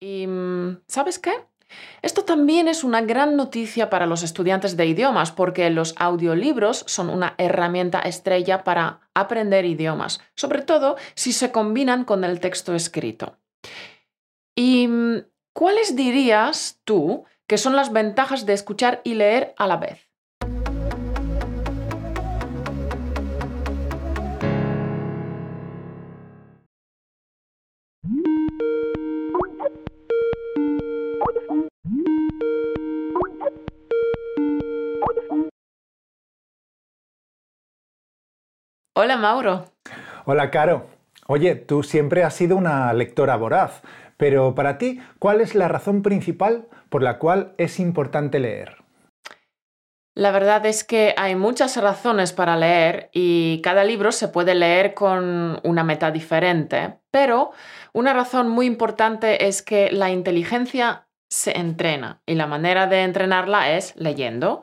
Y mm, ¿sabes qué? Esto también es una gran noticia para los estudiantes de idiomas porque los audiolibros son una herramienta estrella para aprender idiomas, sobre todo si se combinan con el texto escrito. ¿Y mm, cuáles dirías tú que son las ventajas de escuchar y leer a la vez? Hola Mauro. Hola Caro. Oye, tú siempre has sido una lectora voraz, pero para ti, ¿cuál es la razón principal por la cual es importante leer? La verdad es que hay muchas razones para leer y cada libro se puede leer con una meta diferente, pero una razón muy importante es que la inteligencia se entrena y la manera de entrenarla es leyendo.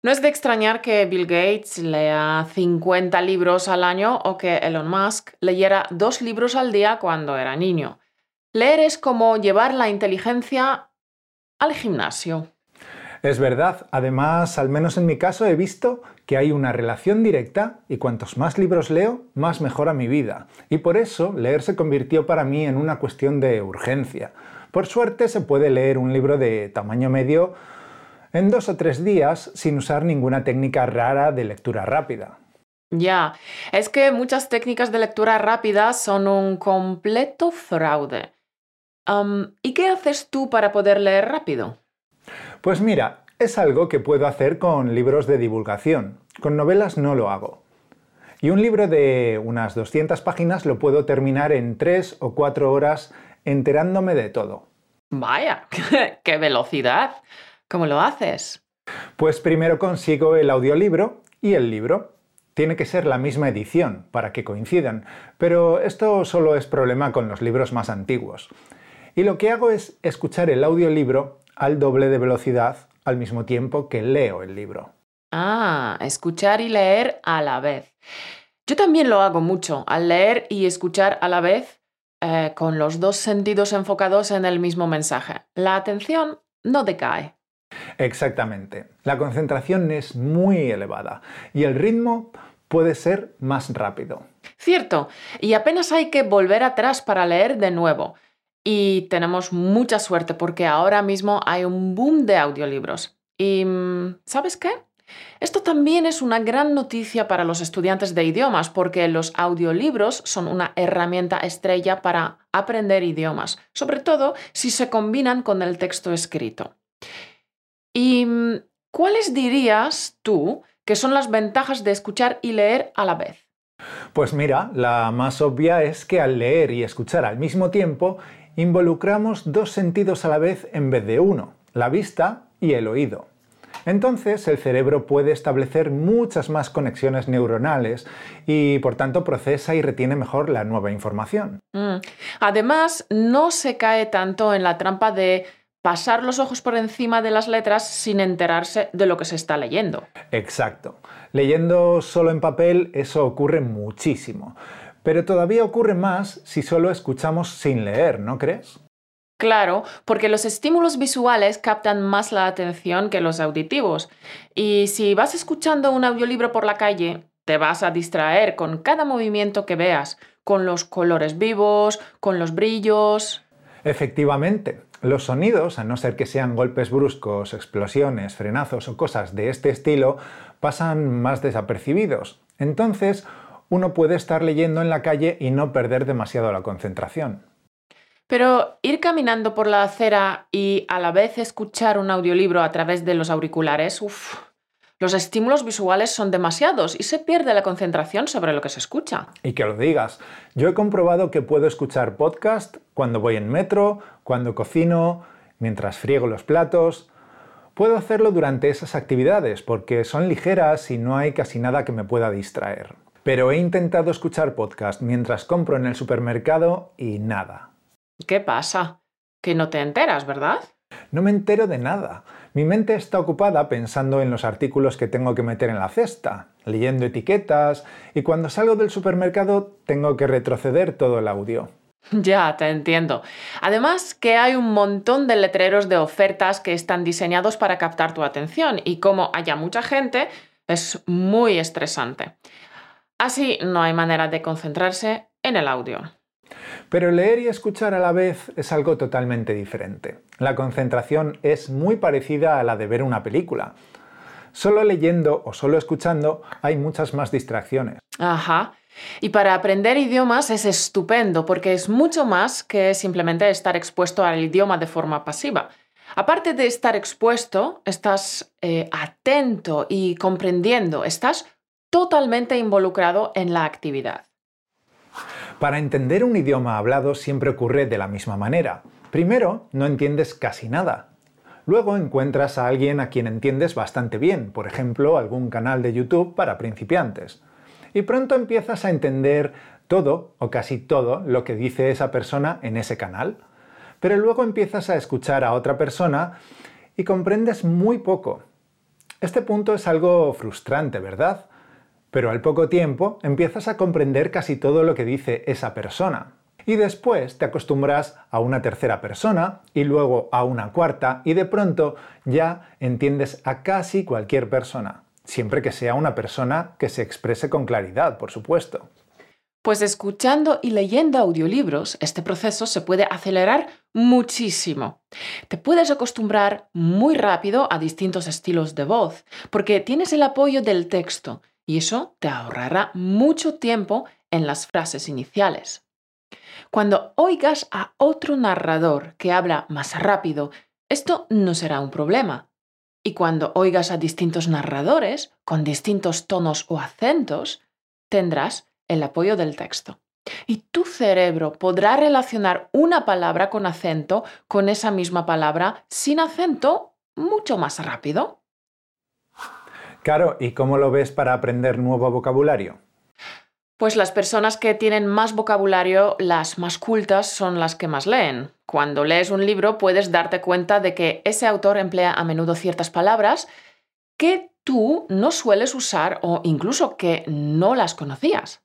No es de extrañar que Bill Gates lea 50 libros al año o que Elon Musk leyera dos libros al día cuando era niño. Leer es como llevar la inteligencia al gimnasio. Es verdad, además, al menos en mi caso he visto que hay una relación directa y cuantos más libros leo, más mejora mi vida. Y por eso leer se convirtió para mí en una cuestión de urgencia. Por suerte se puede leer un libro de tamaño medio en dos o tres días sin usar ninguna técnica rara de lectura rápida. Ya, es que muchas técnicas de lectura rápida son un completo fraude. ¿Y qué haces tú para poder leer rápido? Pues mira, es algo que puedo hacer con libros de divulgación. Con novelas no lo hago. Y un libro de unas 200 páginas lo puedo terminar en tres o cuatro horas enterándome de todo. Vaya, qué velocidad. ¿Cómo lo haces? Pues primero consigo el audiolibro y el libro. Tiene que ser la misma edición para que coincidan, pero esto solo es problema con los libros más antiguos. Y lo que hago es escuchar el audiolibro al doble de velocidad al mismo tiempo que leo el libro. Ah, escuchar y leer a la vez. Yo también lo hago mucho, al leer y escuchar a la vez, eh, con los dos sentidos enfocados en el mismo mensaje. La atención no decae. Exactamente. La concentración es muy elevada y el ritmo puede ser más rápido. Cierto, y apenas hay que volver atrás para leer de nuevo. Y tenemos mucha suerte porque ahora mismo hay un boom de audiolibros. Y mm, ¿sabes qué? Esto también es una gran noticia para los estudiantes de idiomas porque los audiolibros son una herramienta estrella para aprender idiomas, sobre todo si se combinan con el texto escrito. ¿Y mm, cuáles dirías tú que son las ventajas de escuchar y leer a la vez? Pues mira, la más obvia es que al leer y escuchar al mismo tiempo involucramos dos sentidos a la vez en vez de uno, la vista y el oído. Entonces el cerebro puede establecer muchas más conexiones neuronales y por tanto procesa y retiene mejor la nueva información. Mm. Además, no se cae tanto en la trampa de pasar los ojos por encima de las letras sin enterarse de lo que se está leyendo. Exacto. Leyendo solo en papel eso ocurre muchísimo. Pero todavía ocurre más si solo escuchamos sin leer, ¿no crees? Claro, porque los estímulos visuales captan más la atención que los auditivos. Y si vas escuchando un audiolibro por la calle, te vas a distraer con cada movimiento que veas, con los colores vivos, con los brillos. Efectivamente, los sonidos, a no ser que sean golpes bruscos, explosiones, frenazos o cosas de este estilo, pasan más desapercibidos. Entonces, uno puede estar leyendo en la calle y no perder demasiado la concentración. Pero ir caminando por la acera y a la vez escuchar un audiolibro a través de los auriculares, uff, los estímulos visuales son demasiados y se pierde la concentración sobre lo que se escucha. Y que lo digas. Yo he comprobado que puedo escuchar podcast cuando voy en metro, cuando cocino, mientras friego los platos. Puedo hacerlo durante esas actividades porque son ligeras y no hay casi nada que me pueda distraer. Pero he intentado escuchar podcast mientras compro en el supermercado y nada. ¿Qué pasa? Que no te enteras, ¿verdad? No me entero de nada. Mi mente está ocupada pensando en los artículos que tengo que meter en la cesta, leyendo etiquetas y cuando salgo del supermercado tengo que retroceder todo el audio. Ya, te entiendo. Además que hay un montón de letreros de ofertas que están diseñados para captar tu atención y como haya mucha gente, es muy estresante. Así no hay manera de concentrarse en el audio. Pero leer y escuchar a la vez es algo totalmente diferente. La concentración es muy parecida a la de ver una película. Solo leyendo o solo escuchando hay muchas más distracciones. Ajá. Y para aprender idiomas es estupendo porque es mucho más que simplemente estar expuesto al idioma de forma pasiva. Aparte de estar expuesto, estás eh, atento y comprendiendo, estás totalmente involucrado en la actividad. Para entender un idioma hablado siempre ocurre de la misma manera. Primero, no entiendes casi nada. Luego encuentras a alguien a quien entiendes bastante bien, por ejemplo, algún canal de YouTube para principiantes y pronto empiezas a entender todo o casi todo lo que dice esa persona en ese canal. Pero luego empiezas a escuchar a otra persona y comprendes muy poco. Este punto es algo frustrante, ¿verdad? Pero al poco tiempo empiezas a comprender casi todo lo que dice esa persona. Y después te acostumbras a una tercera persona y luego a una cuarta y de pronto ya entiendes a casi cualquier persona siempre que sea una persona que se exprese con claridad, por supuesto. Pues escuchando y leyendo audiolibros, este proceso se puede acelerar muchísimo. Te puedes acostumbrar muy rápido a distintos estilos de voz, porque tienes el apoyo del texto, y eso te ahorrará mucho tiempo en las frases iniciales. Cuando oigas a otro narrador que habla más rápido, esto no será un problema, y cuando oigas a distintos narradores con distintos tonos o acentos, tendrás el apoyo del texto. Y tu cerebro podrá relacionar una palabra con acento con esa misma palabra sin acento mucho más rápido. Claro, ¿y cómo lo ves para aprender nuevo vocabulario? Pues las personas que tienen más vocabulario, las más cultas, son las que más leen. Cuando lees un libro puedes darte cuenta de que ese autor emplea a menudo ciertas palabras que tú no sueles usar o incluso que no las conocías.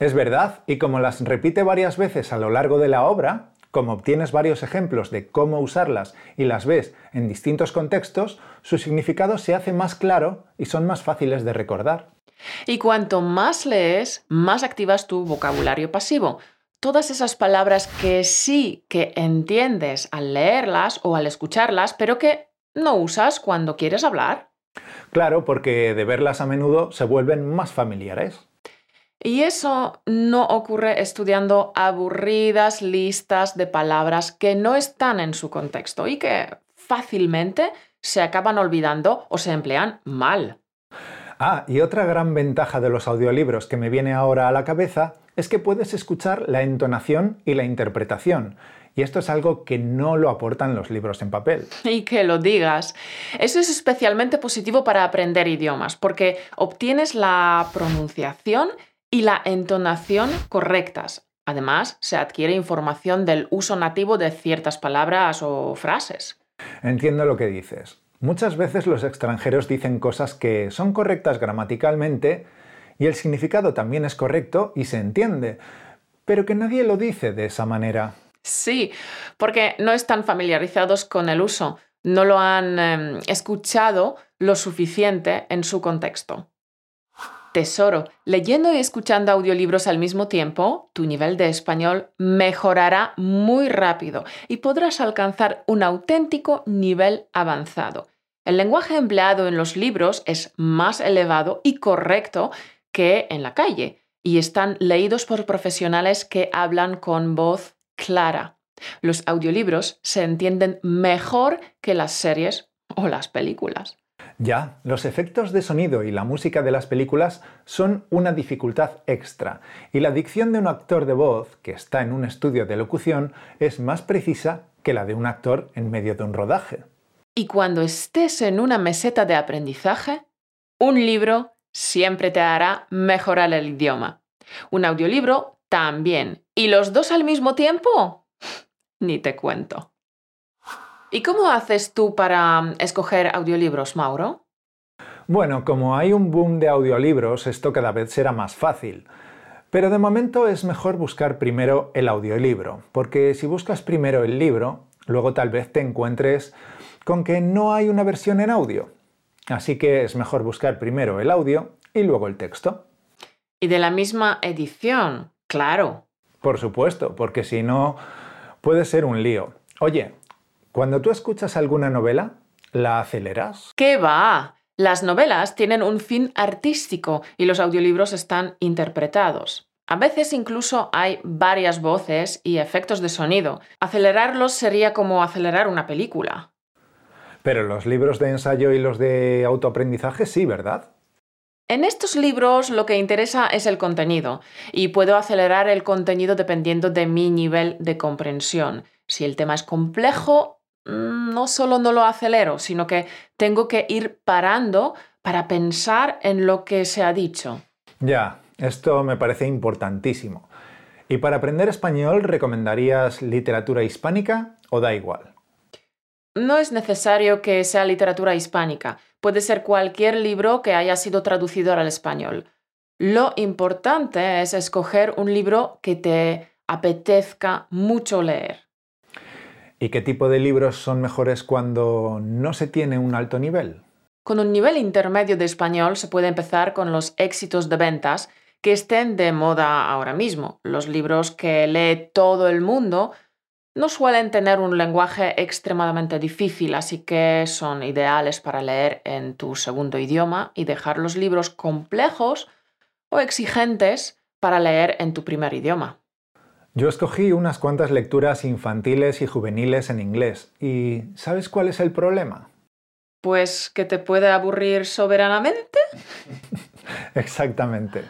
Es verdad, y como las repite varias veces a lo largo de la obra, como obtienes varios ejemplos de cómo usarlas y las ves en distintos contextos, su significado se hace más claro y son más fáciles de recordar. Y cuanto más lees, más activas tu vocabulario pasivo. Todas esas palabras que sí que entiendes al leerlas o al escucharlas, pero que no usas cuando quieres hablar. Claro, porque de verlas a menudo se vuelven más familiares. Y eso no ocurre estudiando aburridas listas de palabras que no están en su contexto y que fácilmente se acaban olvidando o se emplean mal. Ah, y otra gran ventaja de los audiolibros que me viene ahora a la cabeza es que puedes escuchar la entonación y la interpretación. Y esto es algo que no lo aportan los libros en papel. Y que lo digas. Eso es especialmente positivo para aprender idiomas, porque obtienes la pronunciación y la entonación correctas. Además, se adquiere información del uso nativo de ciertas palabras o frases. Entiendo lo que dices. Muchas veces los extranjeros dicen cosas que son correctas gramaticalmente y el significado también es correcto y se entiende, pero que nadie lo dice de esa manera. Sí, porque no están familiarizados con el uso, no lo han em, escuchado lo suficiente en su contexto. Tesoro, leyendo y escuchando audiolibros al mismo tiempo, tu nivel de español mejorará muy rápido y podrás alcanzar un auténtico nivel avanzado. El lenguaje empleado en los libros es más elevado y correcto que en la calle y están leídos por profesionales que hablan con voz clara. Los audiolibros se entienden mejor que las series o las películas. Ya, los efectos de sonido y la música de las películas son una dificultad extra, y la dicción de un actor de voz que está en un estudio de locución es más precisa que la de un actor en medio de un rodaje. Y cuando estés en una meseta de aprendizaje, un libro siempre te hará mejorar el idioma. Un audiolibro también. ¿Y los dos al mismo tiempo? Ni te cuento. ¿Y cómo haces tú para mm, escoger audiolibros, Mauro? Bueno, como hay un boom de audiolibros, esto cada vez será más fácil. Pero de momento es mejor buscar primero el audiolibro, porque si buscas primero el libro, luego tal vez te encuentres con que no hay una versión en audio. Así que es mejor buscar primero el audio y luego el texto. Y de la misma edición, claro. Por supuesto, porque si no puede ser un lío. Oye, cuando tú escuchas alguna novela, ¿la aceleras? ¿Qué va? Las novelas tienen un fin artístico y los audiolibros están interpretados. A veces incluso hay varias voces y efectos de sonido. Acelerarlos sería como acelerar una película. Pero los libros de ensayo y los de autoaprendizaje sí, ¿verdad? En estos libros lo que interesa es el contenido y puedo acelerar el contenido dependiendo de mi nivel de comprensión. Si el tema es complejo, no solo no lo acelero, sino que tengo que ir parando para pensar en lo que se ha dicho. Ya, esto me parece importantísimo. ¿Y para aprender español recomendarías literatura hispánica o da igual? No es necesario que sea literatura hispánica. Puede ser cualquier libro que haya sido traducido al español. Lo importante es escoger un libro que te apetezca mucho leer. ¿Y qué tipo de libros son mejores cuando no se tiene un alto nivel? Con un nivel intermedio de español se puede empezar con los éxitos de ventas que estén de moda ahora mismo. Los libros que lee todo el mundo no suelen tener un lenguaje extremadamente difícil, así que son ideales para leer en tu segundo idioma y dejar los libros complejos o exigentes para leer en tu primer idioma. Yo escogí unas cuantas lecturas infantiles y juveniles en inglés. ¿Y sabes cuál es el problema? Pues que te puede aburrir soberanamente. Exactamente.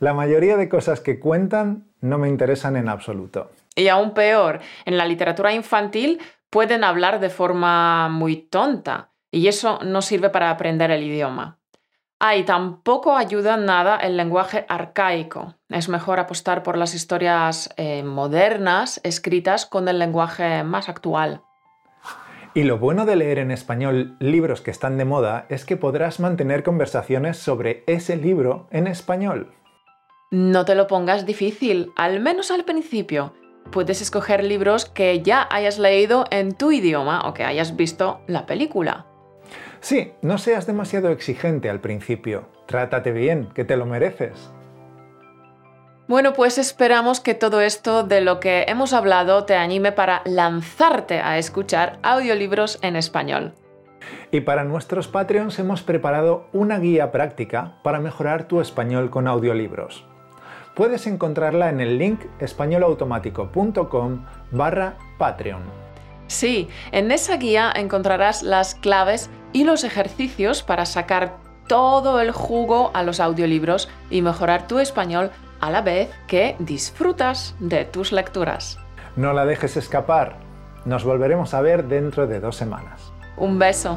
La mayoría de cosas que cuentan no me interesan en absoluto. Y aún peor, en la literatura infantil pueden hablar de forma muy tonta y eso no sirve para aprender el idioma. Ah, y tampoco ayuda nada el lenguaje arcaico. Es mejor apostar por las historias eh, modernas escritas con el lenguaje más actual. Y lo bueno de leer en español libros que están de moda es que podrás mantener conversaciones sobre ese libro en español. No te lo pongas difícil, al menos al principio. Puedes escoger libros que ya hayas leído en tu idioma o que hayas visto la película. Sí, no seas demasiado exigente al principio. Trátate bien, que te lo mereces. Bueno, pues esperamos que todo esto de lo que hemos hablado te anime para lanzarte a escuchar audiolibros en español. Y para nuestros Patreons hemos preparado una guía práctica para mejorar tu español con audiolibros puedes encontrarla en el link españolautomático.com barra Patreon. Sí, en esa guía encontrarás las claves y los ejercicios para sacar todo el jugo a los audiolibros y mejorar tu español a la vez que disfrutas de tus lecturas. No la dejes escapar. Nos volveremos a ver dentro de dos semanas. Un beso.